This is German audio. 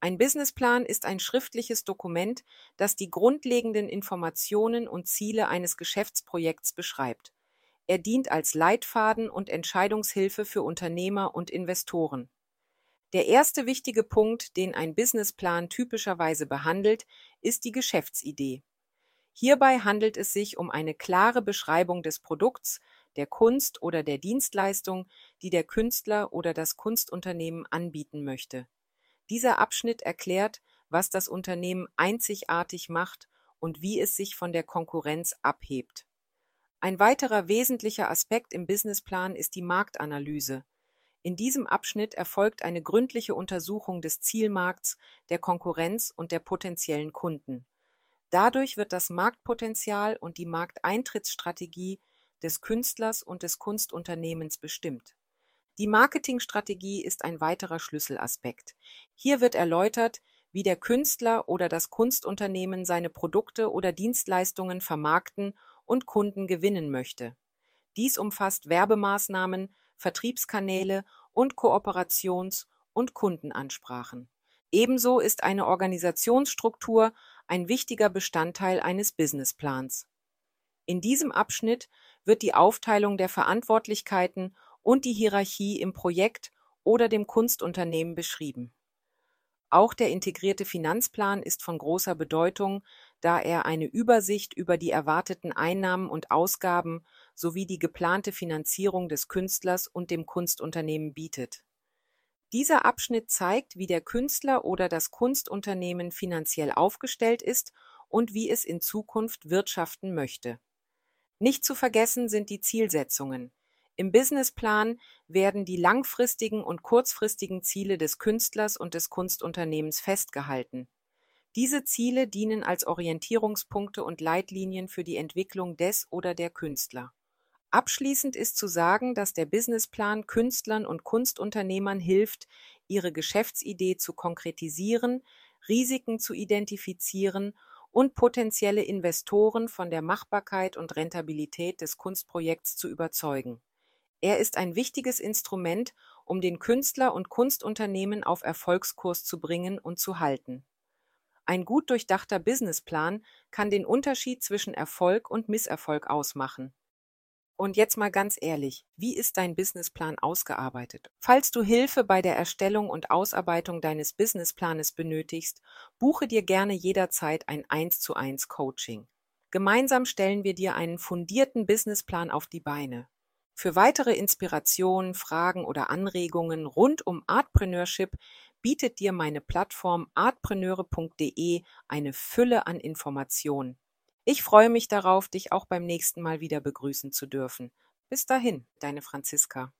Ein Businessplan ist ein schriftliches Dokument, das die grundlegenden Informationen und Ziele eines Geschäftsprojekts beschreibt. Er dient als Leitfaden und Entscheidungshilfe für Unternehmer und Investoren. Der erste wichtige Punkt, den ein Businessplan typischerweise behandelt, ist die Geschäftsidee. Hierbei handelt es sich um eine klare Beschreibung des Produkts, der Kunst oder der Dienstleistung, die der Künstler oder das Kunstunternehmen anbieten möchte. Dieser Abschnitt erklärt, was das Unternehmen einzigartig macht und wie es sich von der Konkurrenz abhebt. Ein weiterer wesentlicher Aspekt im Businessplan ist die Marktanalyse. In diesem Abschnitt erfolgt eine gründliche Untersuchung des Zielmarkts, der Konkurrenz und der potenziellen Kunden. Dadurch wird das Marktpotenzial und die Markteintrittsstrategie des Künstlers und des Kunstunternehmens bestimmt. Die Marketingstrategie ist ein weiterer Schlüsselaspekt. Hier wird erläutert, wie der Künstler oder das Kunstunternehmen seine Produkte oder Dienstleistungen vermarkten und Kunden gewinnen möchte. Dies umfasst Werbemaßnahmen, Vertriebskanäle und Kooperations- und Kundenansprachen. Ebenso ist eine Organisationsstruktur ein wichtiger Bestandteil eines Businessplans. In diesem Abschnitt wird die Aufteilung der Verantwortlichkeiten und die Hierarchie im Projekt oder dem Kunstunternehmen beschrieben. Auch der integrierte Finanzplan ist von großer Bedeutung, da er eine Übersicht über die erwarteten Einnahmen und Ausgaben sowie die geplante Finanzierung des Künstlers und dem Kunstunternehmen bietet. Dieser Abschnitt zeigt, wie der Künstler oder das Kunstunternehmen finanziell aufgestellt ist und wie es in Zukunft wirtschaften möchte. Nicht zu vergessen sind die Zielsetzungen. Im Businessplan werden die langfristigen und kurzfristigen Ziele des Künstlers und des Kunstunternehmens festgehalten. Diese Ziele dienen als Orientierungspunkte und Leitlinien für die Entwicklung des oder der Künstler. Abschließend ist zu sagen, dass der Businessplan Künstlern und Kunstunternehmern hilft, ihre Geschäftsidee zu konkretisieren, Risiken zu identifizieren und potenzielle Investoren von der Machbarkeit und Rentabilität des Kunstprojekts zu überzeugen. Er ist ein wichtiges Instrument, um den Künstler und Kunstunternehmen auf Erfolgskurs zu bringen und zu halten. Ein gut durchdachter Businessplan kann den Unterschied zwischen Erfolg und Misserfolg ausmachen. Und jetzt mal ganz ehrlich, wie ist dein Businessplan ausgearbeitet? Falls du Hilfe bei der Erstellung und Ausarbeitung deines Businessplanes benötigst, buche dir gerne jederzeit ein 1 zu 1 Coaching. Gemeinsam stellen wir dir einen fundierten Businessplan auf die Beine. Für weitere Inspirationen, Fragen oder Anregungen rund um Artpreneurship bietet dir meine Plattform artpreneure.de eine Fülle an Informationen. Ich freue mich darauf, dich auch beim nächsten Mal wieder begrüßen zu dürfen. Bis dahin, deine Franziska.